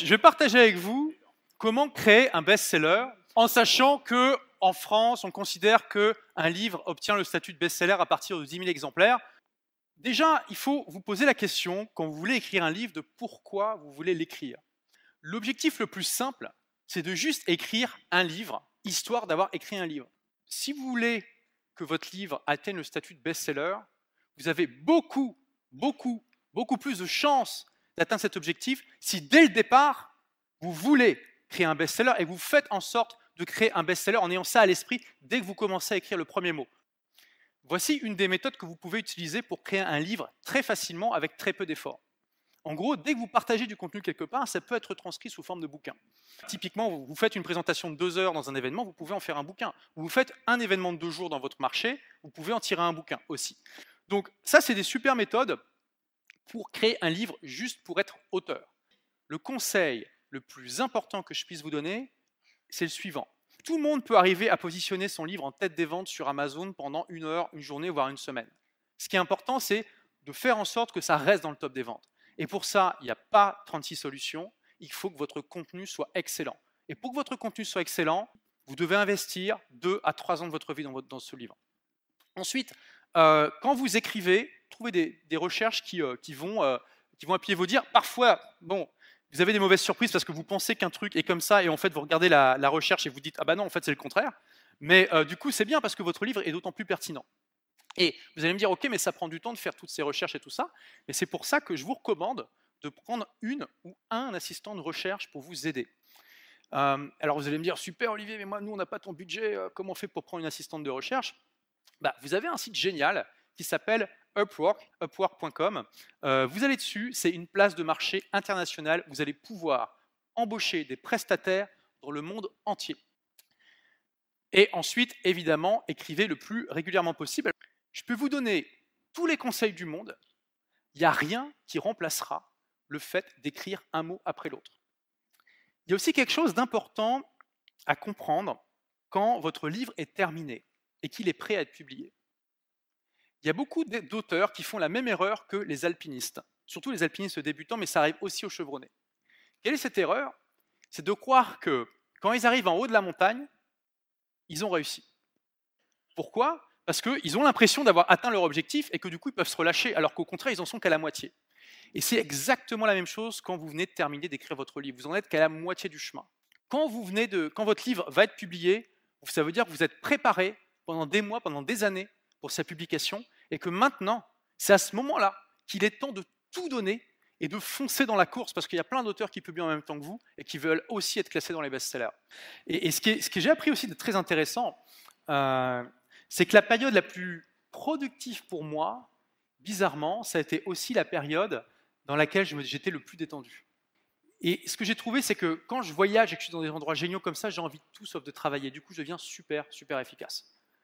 Je vais partager avec vous comment créer un best-seller en sachant que en France, on considère qu'un livre obtient le statut de best-seller à partir de 10 000 exemplaires. Déjà, il faut vous poser la question, quand vous voulez écrire un livre, de pourquoi vous voulez l'écrire. L'objectif le plus simple, c'est de juste écrire un livre, histoire d'avoir écrit un livre. Si vous voulez que votre livre atteigne le statut de best-seller, vous avez beaucoup, beaucoup, beaucoup plus de chances d'atteindre cet objectif si dès le départ, vous voulez créer un best-seller et vous faites en sorte de créer un best-seller en ayant ça à l'esprit dès que vous commencez à écrire le premier mot. Voici une des méthodes que vous pouvez utiliser pour créer un livre très facilement avec très peu d'efforts. En gros, dès que vous partagez du contenu quelque part, ça peut être transcrit sous forme de bouquin. Typiquement, vous faites une présentation de deux heures dans un événement, vous pouvez en faire un bouquin. Vous faites un événement de deux jours dans votre marché, vous pouvez en tirer un bouquin aussi. Donc ça, c'est des super méthodes pour créer un livre juste pour être auteur. Le conseil le plus important que je puisse vous donner, c'est le suivant. Tout le monde peut arriver à positionner son livre en tête des ventes sur Amazon pendant une heure, une journée, voire une semaine. Ce qui est important, c'est de faire en sorte que ça reste dans le top des ventes. Et pour ça, il n'y a pas 36 solutions, il faut que votre contenu soit excellent. Et pour que votre contenu soit excellent, vous devez investir 2 à 3 ans de votre vie dans, ce livre. Ensuite, euh, quand vous écrivez, trouvez des, recherches qui, euh, vont, euh, qui vont appuyer vos dires. Parfois, bon, vous avez des mauvaises surprises parce que vous pensez qu'un truc est comme ça et en fait vous regardez la, recherche et vous dites ah bah non en fait c'est le contraire. Mais euh, du coup c'est bien parce que votre livre est d'autant plus pertinent. Et vous allez me dire ok mais ça prend du temps de faire toutes ces recherches et tout ça. Et c'est pour ça que je vous recommande de prendre une ou un assistant de recherche pour vous aider. Alors vous allez me dire super Olivier mais moi nous on n'a pas ton budget comment on fait pour prendre une assistante de recherche? Bah, Vous avez un site génial qui s'appelle Upwork, upwork.com. Euh, vous allez dessus, c'est une place de marché internationale. Vous allez pouvoir embaucher des prestataires dans le monde entier. Et ensuite, évidemment, écrivez le plus régulièrement possible. Je peux vous donner tous les conseils du monde. Il n'y a rien qui remplacera le fait d'écrire un mot après l'autre. Il y a aussi quelque chose d'important à comprendre quand votre livre est terminé et qu'il est prêt à être publié. Il y a beaucoup d'auteurs qui font la même erreur que les alpinistes, surtout les alpinistes débutants, mais ça arrive aussi aux chevronnés. Quelle est cette erreur? C'est de croire que quand ils arrivent en haut de la montagne, ils ont réussi. Pourquoi? Parce qu'ils ont l'impression d'avoir atteint leur objectif et que du coup ils peuvent se relâcher, alors qu'au contraire ils en sont qu'à la moitié. Et c'est exactement la même chose quand vous venez de terminer d'écrire votre livre. Vous en êtes qu'à la moitié du chemin. Quand, quand votre livre va être publié, ça veut dire que vous êtes préparé pendant des mois, pendant des années pour sa publication, et que maintenant, c'est à ce moment-là qu'il est temps de tout donner et de foncer dans la course, parce qu'il y a plein d'auteurs qui publient en même temps que vous et qui veulent aussi être classés dans les best-sellers. Et, ce, que j'ai appris aussi de très intéressant, euh, c'est que la période la plus productive pour moi, bizarrement, ça a été aussi la période dans laquelle j'étais le plus détendu. Et ce que j'ai trouvé, c'est que quand je voyage et que je suis dans des endroits géniaux comme ça, j'ai envie de tout sauf de travailler. Du coup, je deviens super, super efficace.